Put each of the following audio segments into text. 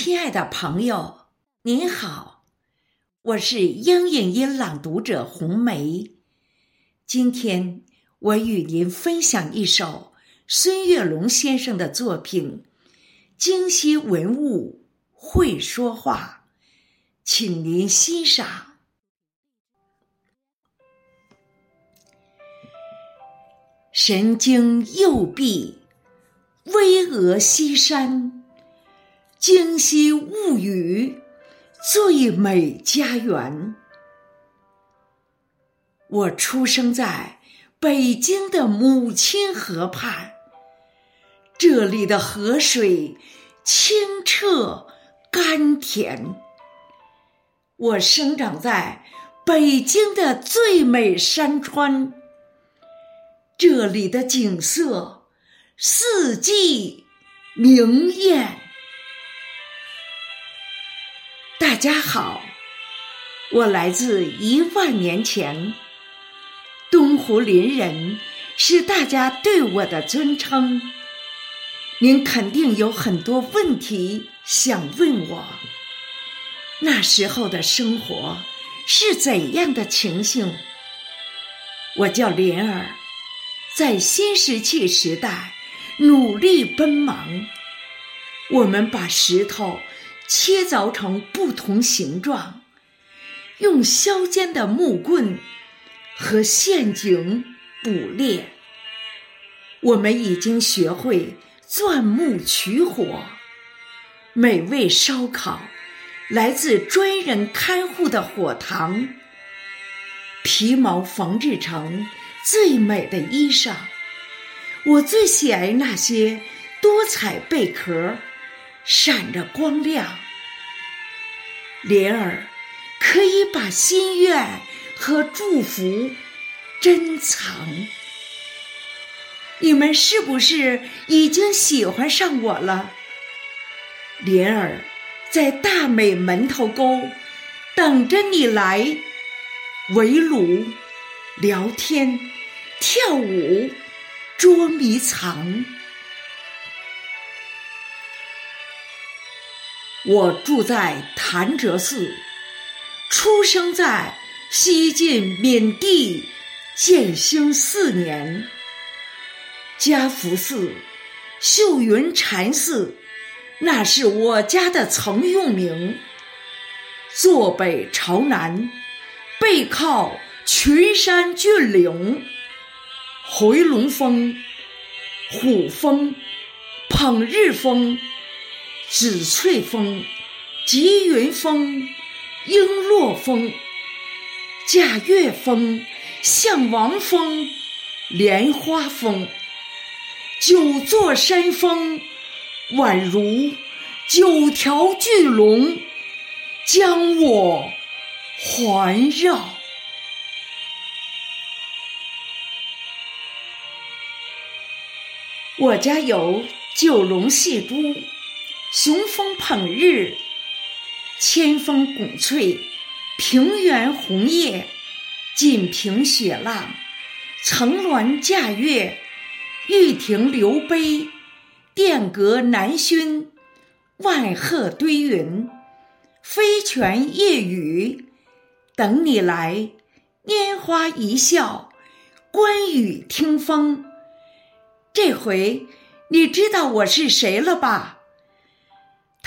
亲爱的朋友，您好，我是英影音朗读者红梅。今天我与您分享一首孙月龙先生的作品《京西文物会说话》，请您欣赏。神经右臂，巍峨西山。京西物语，最美家园。我出生在北京的母亲河畔，这里的河水清澈甘甜。我生长在北京的最美山川，这里的景色四季明艳。家好，我来自一万年前。东湖林人是大家对我的尊称。您肯定有很多问题想问我。那时候的生活是怎样的情形？我叫莲儿，在新石器时代努力奔忙。我们把石头。切凿成不同形状，用削尖的木棍和陷阱捕猎。我们已经学会钻木取火，美味烧烤来自专人看护的火塘。皮毛缝制成最美的衣裳，我最喜爱那些多彩贝壳。闪着光亮，莲儿可以把心愿和祝福珍藏。你们是不是已经喜欢上我了？莲儿在大美门头沟等着你来围炉、聊天、跳舞、捉迷藏。我住在潭柘寺，出生在西晋闵帝建兴四年。家福寺、秀云禅寺，那是我家的曾用名。坐北朝南，背靠群山峻岭，回龙峰、虎峰、捧日峰。紫翠峰、吉云峰、璎珞峰、驾月峰、象王峰、莲花峰，九座山峰宛如九条巨龙将我环绕。我家有九龙戏珠。雄风捧日，千峰拱翠，平原红叶，锦屏雪浪，层峦架月，玉亭流杯，殿阁南熏，万壑堆云，飞泉夜雨，等你来，拈花一笑，观雨听风。这回你知道我是谁了吧？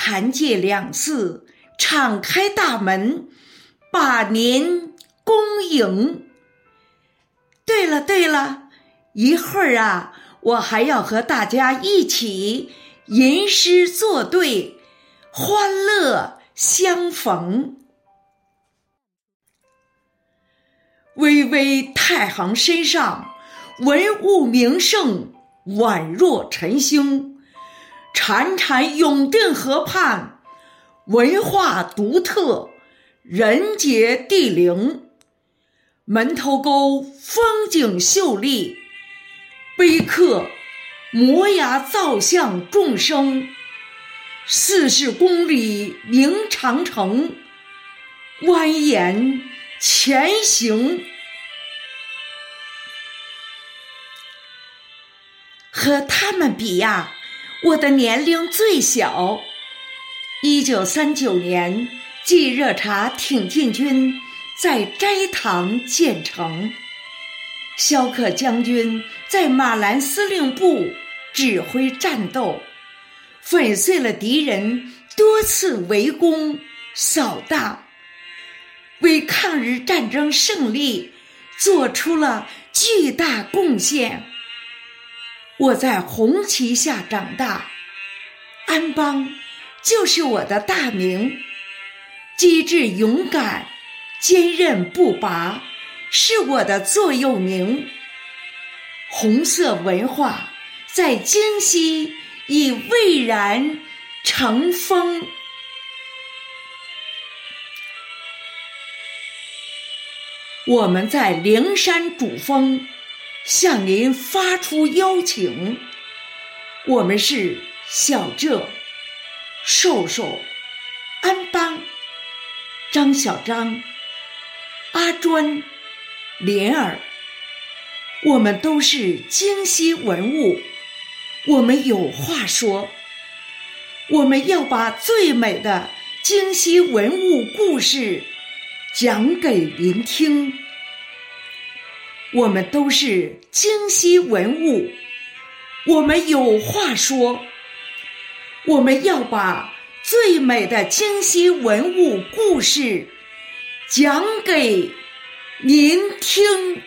潭柘两寺敞开大门，把您恭迎。对了对了，一会儿啊，我还要和大家一起吟诗作对，欢乐相逢。巍巍太行山上，文物名胜宛若晨星。潺潺永定河畔，文化独特，人杰地灵。门头沟风景秀丽，碑刻摩崖造像众生。四十公里明长城，蜿蜒前行。和他们比呀。我的年龄最小，一九三九年，冀热察挺进军在斋堂建成，萧克将军在马兰司令部指挥战斗，粉碎了敌人多次围攻扫荡，为抗日战争胜利做出了巨大贡献。我在红旗下长大，安邦。就是我的大名，机智勇敢、坚韧不拔，是我的座右铭。红色文化在京西已蔚然成风。我们在灵山主峰向您发出邀请，我们是小浙。瘦瘦、安邦、张小张、阿专、莲儿，我们都是京西文物，我们有话说。我们要把最美的京西文物故事讲给您听。我们都是京西文物，我们有话说。我们要把最美的京西文物故事讲给您听。